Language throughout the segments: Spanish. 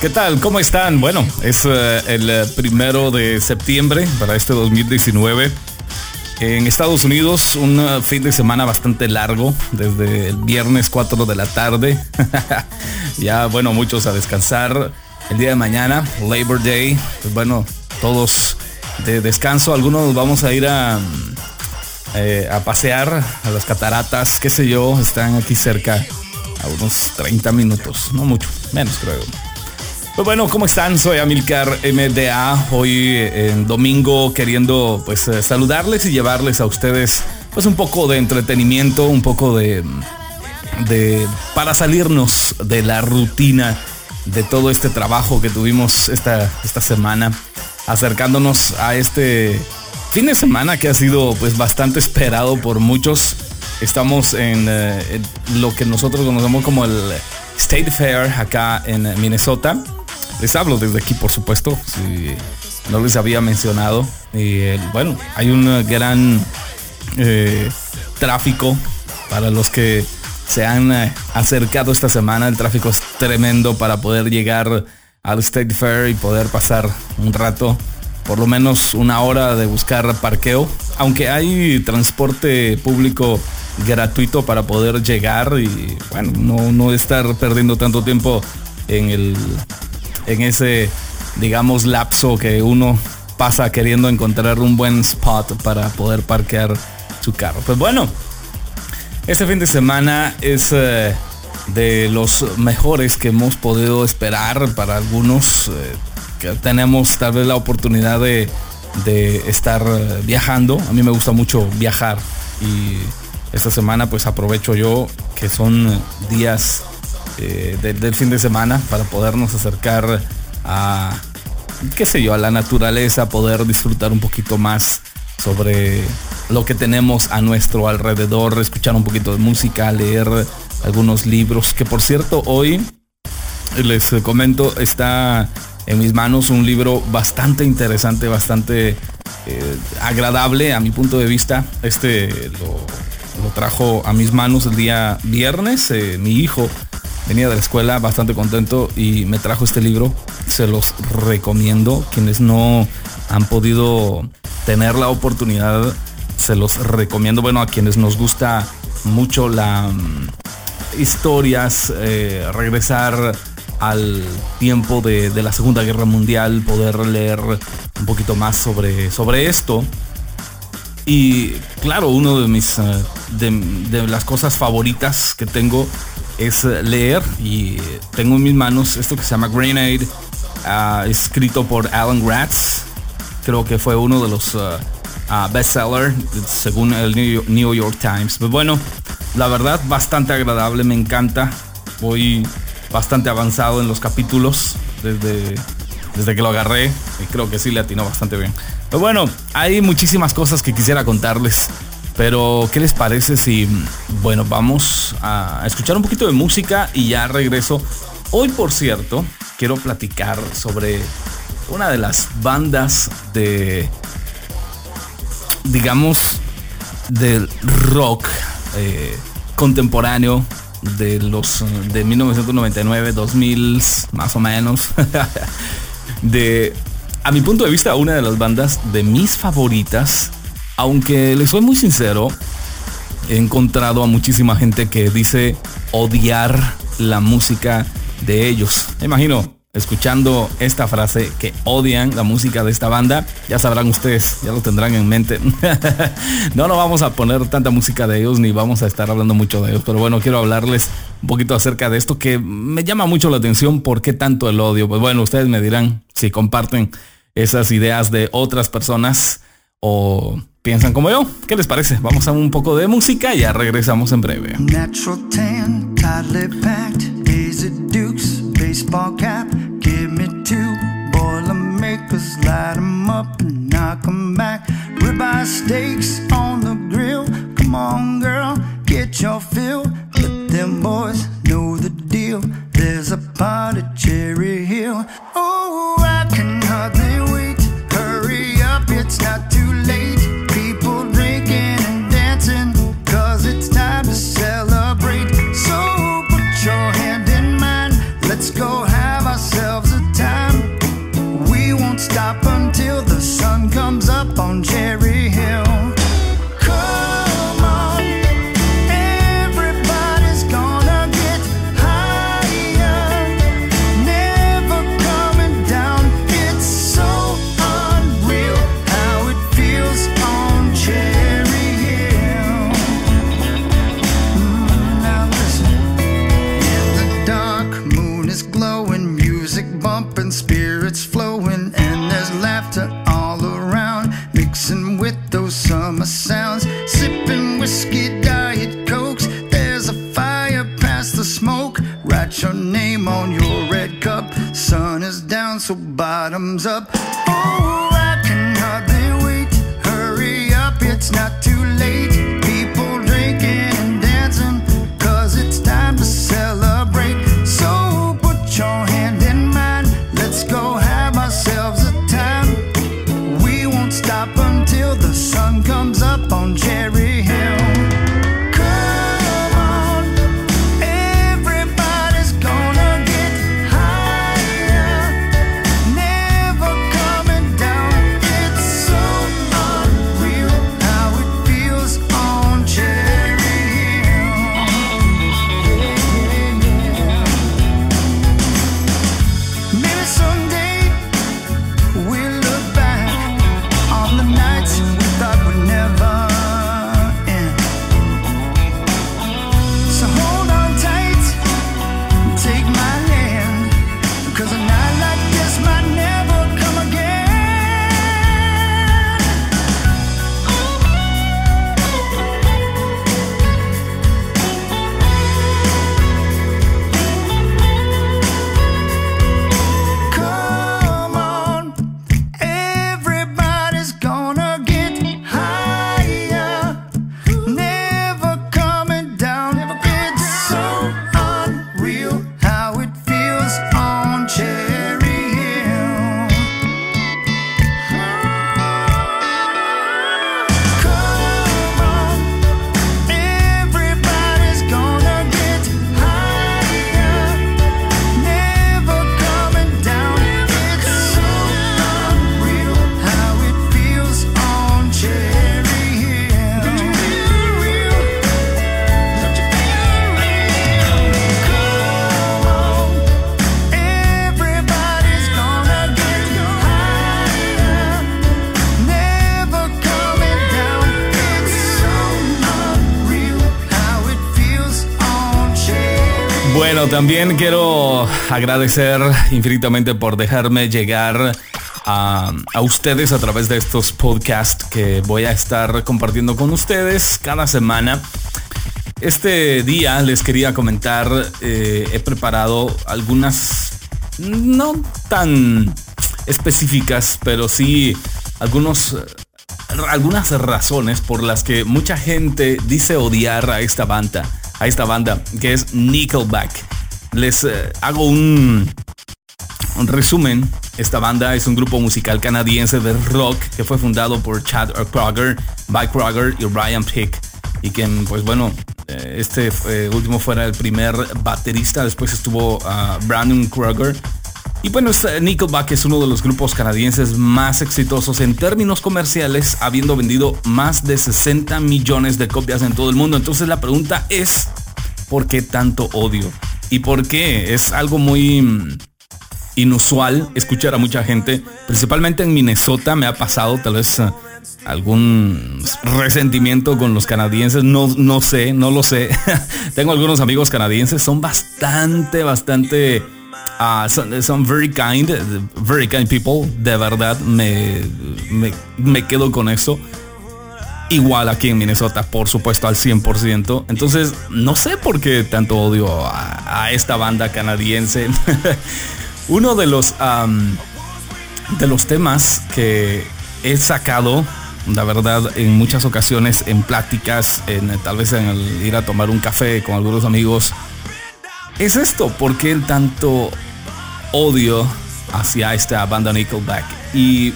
¿Qué tal? ¿Cómo están? Bueno, es eh, el eh, primero de septiembre para este 2019. En Estados Unidos, un eh, fin de semana bastante largo, desde el viernes 4 de la tarde. ya, bueno, muchos a descansar. El día de mañana, Labor Day, pues bueno, todos de descanso. Algunos vamos a ir a, a pasear a las cataratas, qué sé yo, están aquí cerca, a unos 30 minutos, no mucho, menos creo. Pues bueno, ¿cómo están? Soy Amilcar MDA. Hoy en domingo queriendo pues eh, saludarles y llevarles a ustedes pues un poco de entretenimiento, un poco de, de para salirnos de la rutina de todo este trabajo que tuvimos esta, esta semana, acercándonos a este fin de semana que ha sido pues bastante esperado por muchos. Estamos en, eh, en lo que nosotros conocemos como el State Fair acá en Minnesota. Les hablo desde aquí, por supuesto, si no les había mencionado. Y eh, bueno, hay un gran eh, tráfico para los que se han acercado esta semana. El tráfico es tremendo para poder llegar al State Fair y poder pasar un rato, por lo menos una hora de buscar parqueo. Aunque hay transporte público gratuito para poder llegar y bueno, no, no estar perdiendo tanto tiempo en el en ese, digamos, lapso que uno pasa queriendo encontrar un buen spot para poder parquear su carro. Pues bueno, este fin de semana es eh, de los mejores que hemos podido esperar para algunos eh, tenemos tal vez la oportunidad de, estar eh, viajando. A mí me gusta mucho viajar y esta semana pues aprovecho yo que son días eh, de, del fin de semana para podernos acercar a, qué sé yo, a la naturaleza, poder disfrutar un poquito más sobre lo que tenemos a nuestro alrededor, escuchar un poquito de música, leer algunos libros, que por cierto hoy les comento está en mis manos un libro bastante interesante, bastante eh, agradable a mi punto de vista. Este lo, trajo a mis manos el día viernes, eh, mi hijo venía de la escuela bastante contento y me trajo este libro. Se los recomiendo. Quienes no han podido tener la oportunidad, se los recomiendo. Bueno, a quienes nos gusta mucho la um, historias, eh, regresar al tiempo de, la Segunda Guerra Mundial, poder leer un poquito más sobre, sobre esto. Y claro, uno de mis uh, de, las cosas favoritas que tengo es leer y tengo en mis manos esto que se llama Grenade, uh, escrito por Alan Gratz. Creo que fue uno de los uh, uh, bestsellers según el New York Times. Pero bueno, la verdad bastante agradable, me encanta. Voy bastante avanzado en los capítulos desde, desde que lo agarré y creo que sí le atinó bastante bien. Pero bueno, hay muchísimas cosas que quisiera contarles. Pero, ¿qué les parece si, bueno, vamos a escuchar un poquito de música y ya regreso? Hoy, por cierto, quiero platicar sobre una de las bandas de, digamos, del rock eh, contemporáneo de los de 1999, 2000, más o menos. de, a mi punto de vista, una de las bandas de mis favoritas aunque les soy muy sincero, he encontrado a muchísima gente que dice odiar la música de ellos. Me imagino, escuchando esta frase, que odian la música de esta banda, ya sabrán ustedes, ya lo tendrán en mente. no, no vamos a poner tanta música de ellos, ni vamos a estar hablando mucho de ellos, pero bueno, quiero hablarles un poquito acerca de esto que me llama mucho la atención. ¿Por qué tanto el odio? Pues bueno, ustedes me dirán si comparten esas ideas de otras personas o piensan como yo. ¿Qué les parece? Vamos a un poco de música y ya regresamos en breve. Light them up and knock them back. Ribeye steaks on the grill. Come on, girl, get your fill. Let them boys know the deal. There's a pot at Cherry Hill. Oh, I can hardly wait. Hurry up, it's not también quiero agradecer infinitamente por dejarme llegar a, a ustedes a través de estos podcasts que voy a estar compartiendo con ustedes cada semana. Este día les quería comentar, eh, he preparado algunas no tan específicas, pero sí algunos algunas razones por las que mucha gente dice odiar a esta banda, a esta banda que es Nickelback. Les eh, hago un, resumen. Esta banda es un grupo musical canadiense de rock que fue fundado por Chad Kroger, Mike Kroger y Ryan Pick. Y que, pues bueno, eh, este eh, último fuera el primer baterista. Después estuvo ah, Brandon Kroger. Y bueno, este Nickelback es uno de los grupos canadienses más exitosos en términos comerciales, habiendo vendido más de 60 millones de copias en todo el mundo. Entonces la pregunta es, ¿por qué tanto odio? ¿Y por qué? Es algo muy mm, inusual escuchar a mucha gente, principalmente en Minnesota me ha pasado tal vez uh, algún resentimiento con los canadienses, no, no sé, no lo sé. Tengo algunos amigos canadienses, son bastante, bastante... Uh, son, very kind, very kind people, de verdad me, me quedo con eso. Igual aquí en Minnesota, por supuesto, al 100%. Entonces, no sé por qué tanto odio a, esta banda canadiense. Uno de los, um, de los temas que he sacado, la verdad, en muchas ocasiones, en pláticas, en, tal vez en el ir a tomar un café con algunos amigos, es esto, ¿por qué tanto odio hacia esta banda Nickelback? Y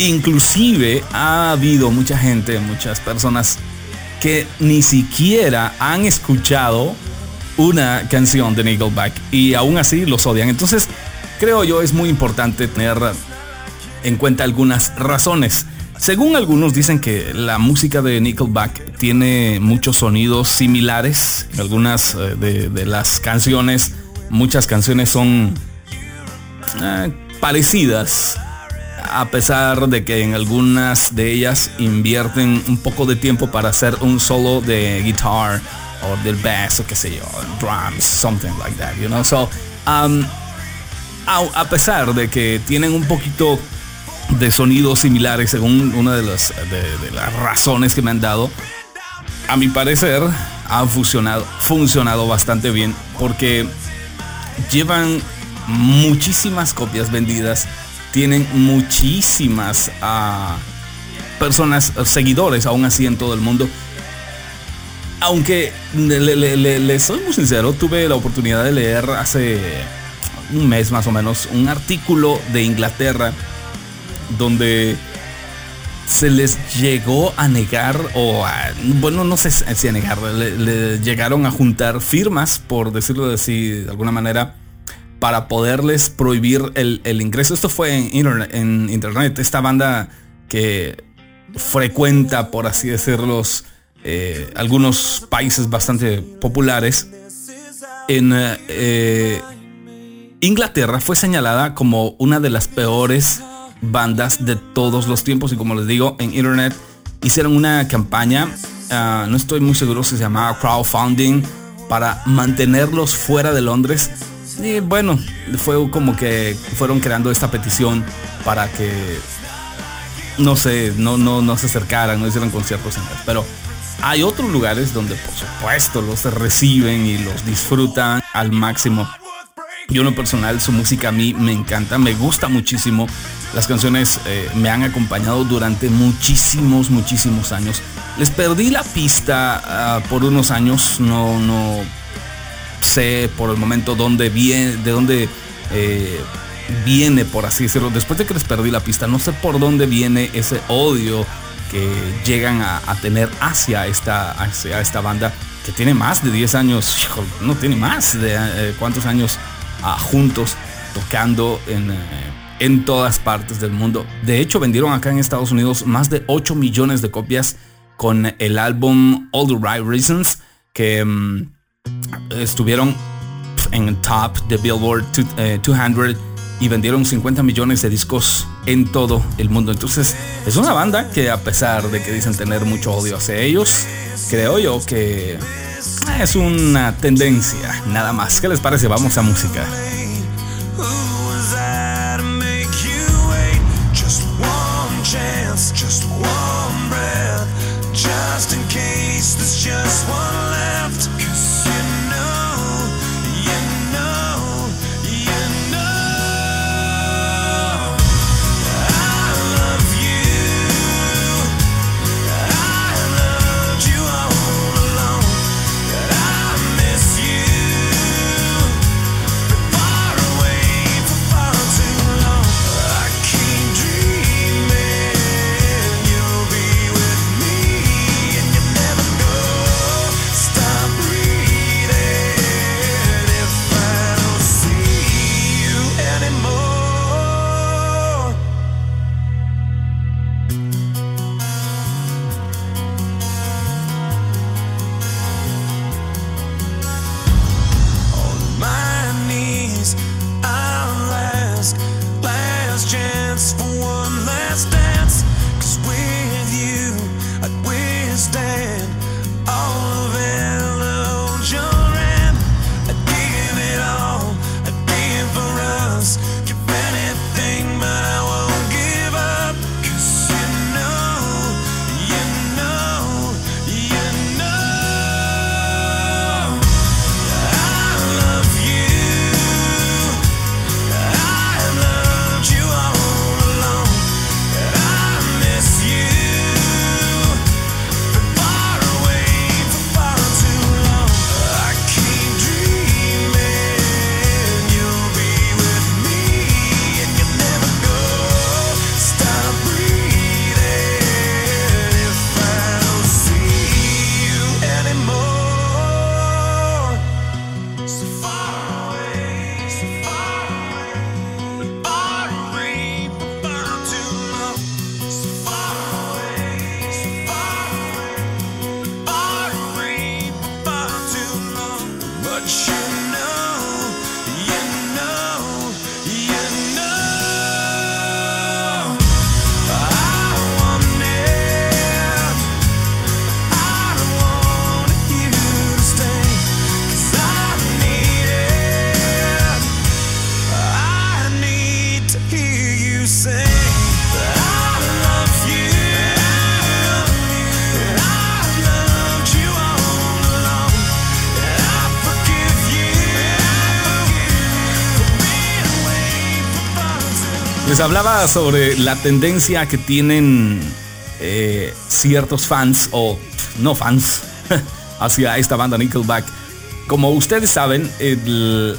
inclusive ha habido mucha gente, muchas personas que ni siquiera han escuchado una canción de Nickelback y aún así los odian. Entonces, creo yo es muy importante tener en cuenta algunas razones. Según algunos dicen que la música de Nickelback tiene muchos sonidos similares. Algunas eh, de, las canciones, muchas canciones son eh, parecidas. A pesar de que en algunas de ellas invierten un poco de tiempo para hacer un solo de guitar o del bass o qué sé yo, drums, something like that, you know. So, um, a, pesar de que tienen un poquito de sonidos similares, según una de las, de, las razones que me han dado. A mi parecer, han funcionado, funcionado bastante bien porque llevan muchísimas copias vendidas, tienen muchísimas uh, personas, seguidores aún así en todo el mundo. Aunque le, soy muy sincero, tuve la oportunidad de leer hace un mes más o menos un artículo de Inglaterra donde se les llegó a negar o bueno no sé si a negar le, llegaron a juntar firmas por decirlo de, de alguna manera para poderles prohibir el, ingreso. Esto fue en internet, en internet esta banda que frecuenta por así decirlo eh, algunos países bastante populares. En eh, Inglaterra fue señalada como una de las peores bandas de todos los tiempos y como les digo en internet hicieron una campaña ah, no estoy muy seguro si se llamaba crowdfunding para mantenerlos fuera de Londres y bueno fue como que fueron creando esta petición para que no sé no no no se acercaran no hicieran conciertos en pero hay otros lugares donde por supuesto los reciben y los disfrutan al máximo. Yo en lo personal su música a mí me encanta, me gusta muchísimo. Las canciones eh, me han acompañado durante muchísimos, muchísimos años. Les perdí la pista ah, por unos años, no, no sé por el momento dónde viene, de dónde eh, viene, por así decirlo. Después de que les perdí la pista, no sé por dónde viene ese odio que llegan a, tener hacia esta, hacia esta banda que tiene más de 10 años, no tiene más de eh, cuántos años ah, juntos tocando en, eh, en todas partes del mundo. De hecho, vendieron acá en Estados Unidos más de 8 millones de copias con el álbum All the Right Reasons que mm, estuvieron en el top de Billboard 200 y vendieron 50 millones de discos en todo el mundo. Entonces es una banda que a pesar de que dicen tener mucho odio hacia ellos, creo yo que es una tendencia nada más. ¿Qué les parece? Vamos a música. stay. Les hablaba sobre la tendencia que tienen eh, ciertos fans, o no fans, hacia esta banda Nickelback. Como ustedes saben, en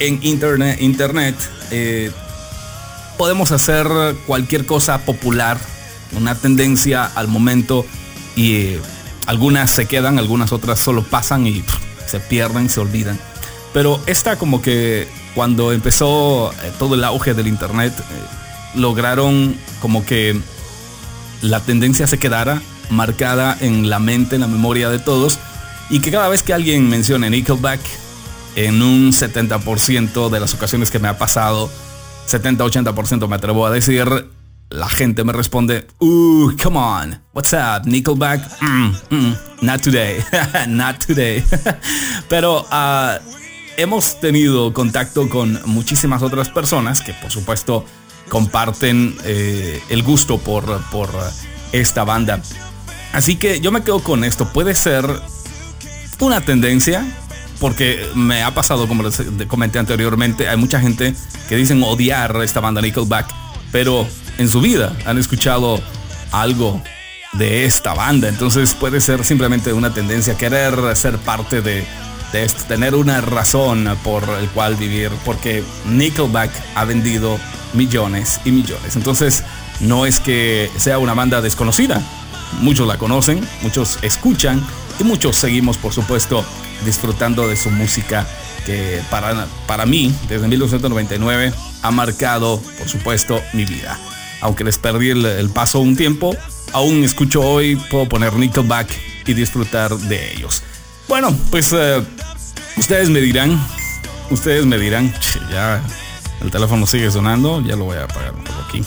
internet, eh, podemos hacer cualquier cosa popular, una tendencia al momento y eh, algunas se quedan, algunas otras solo pasan y se pierden, se olvidan. Pero esta como que cuando empezó eh, todo el auge del internet, eh, lograron como que la tendencia se quedara marcada en la mente, en la memoria de todos, y que cada vez que alguien mencione Nickelback, en un 70% de las ocasiones que me ha pasado, 70-80% me atrevo a decir, la gente me responde, uh, come on, what's up, Nickelback? Mm, mm, not today, not today. Pero uh, hemos tenido contacto con muchísimas otras personas que por supuesto comparten eh, el gusto por, por esta banda. Así que yo me quedo con esto. Puede ser una tendencia, porque me ha pasado, como les comenté anteriormente, hay mucha gente que dicen odiar esta banda Nickelback, pero en su vida han escuchado algo de esta banda. Entonces puede ser simplemente una tendencia, querer ser parte de, de tener una razón por el cual vivir, porque Nickelback ha vendido millones y millones. Entonces, no es que sea una banda desconocida. Muchos la conocen, muchos escuchan y muchos seguimos, por supuesto, disfrutando de su música que para, para mí, desde 1999, ha marcado, por supuesto, mi vida. Aunque les perdí el paso un tiempo, aún escucho hoy, puedo poner Nickelback y disfrutar de ellos. Bueno, pues eh, ustedes me dirán, ustedes me dirán, ya el teléfono sigue sonando, ya lo voy a apagar un poco aquí.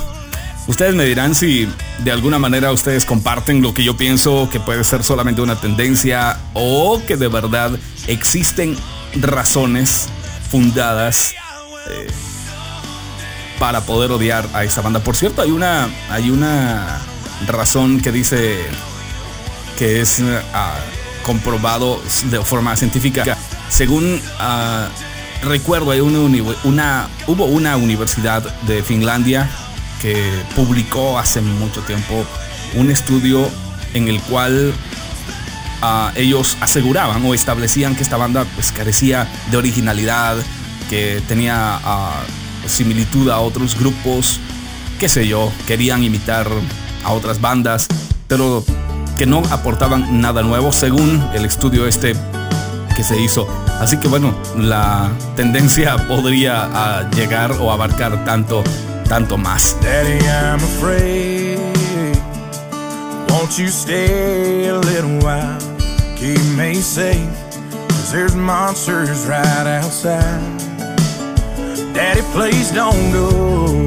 Ustedes me dirán si de alguna manera ustedes comparten lo que yo pienso que puede ser solamente una tendencia o que de verdad existen razones fundadas eh, para poder odiar a esta banda. Por cierto, hay una, hay una razón que dice que es uh, comprobado de forma científica. Según ah, recuerdo, hay una, hubo una universidad de Finlandia que publicó hace mucho tiempo un estudio en el cual ah, ellos aseguraban o establecían que esta banda pues, carecía de originalidad, que tenía ah, similitud a otros grupos, qué sé yo, querían imitar a otras bandas, pero que no aportaban nada nuevo según el estudio este que se hizo. Así que bueno, la tendencia podría uh, llegar o abarcar tanto, tanto más. Daddy, I'm afraid. Won't you stay a little while? Keep me safe. Cause there's monsters right outside. Daddy, please don't go.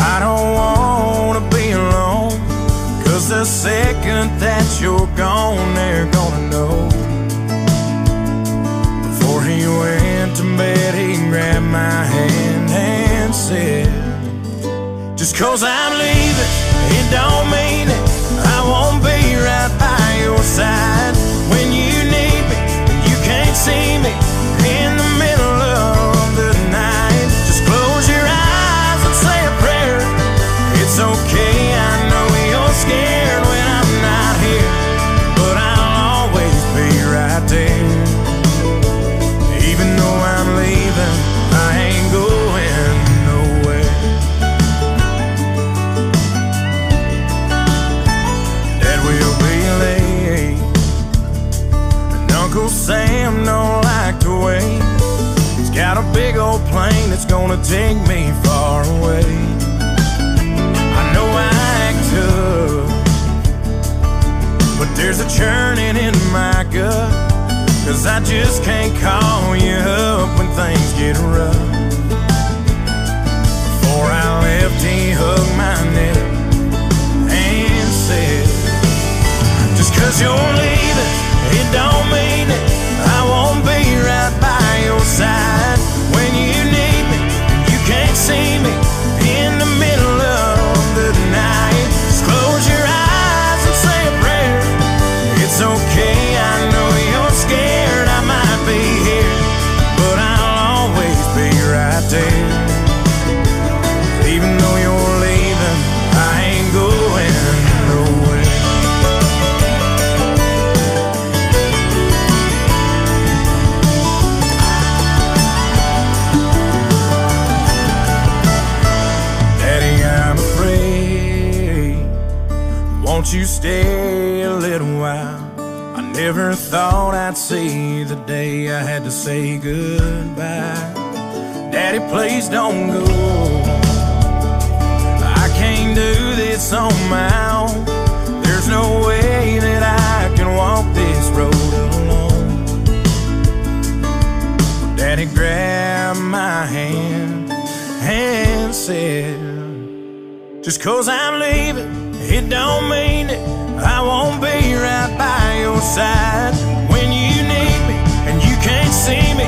I don't wanna you're gone, they're gonna know. Before he went to bed, he grabbed my hand and said, Just cause I'm leaving, it don't mean it. I won't be right by your side that's gonna take me far away. I know I act tough, but there's a churning in my gut. Cause I just can't call you up when things get rough. Before I left, he hugged my neck and said, Just cause you're leaving, it don't mean it. Had to say goodbye. Daddy, please don't go. I can't do this on my own. There's no way that I can walk this road alone. Daddy grabbed my hand and said, Just cause I'm leaving, it don't mean that I won't be right by your side when you need me can't see me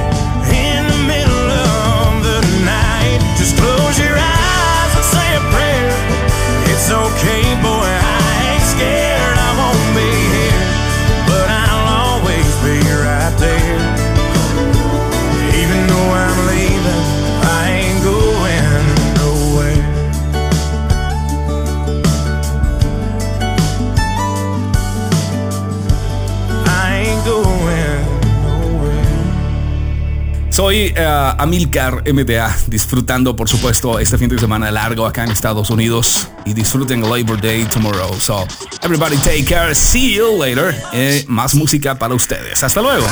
in the middle of the night. Just close your eyes and say a prayer. It's okay, Eh, Amilcar MDA, disfrutando por supuesto este fin de semana largo acá en Estados Unidos y disfruten Labor Day tomorrow. So, everybody take care, see you later. Eh, más música para ustedes. Hasta luego.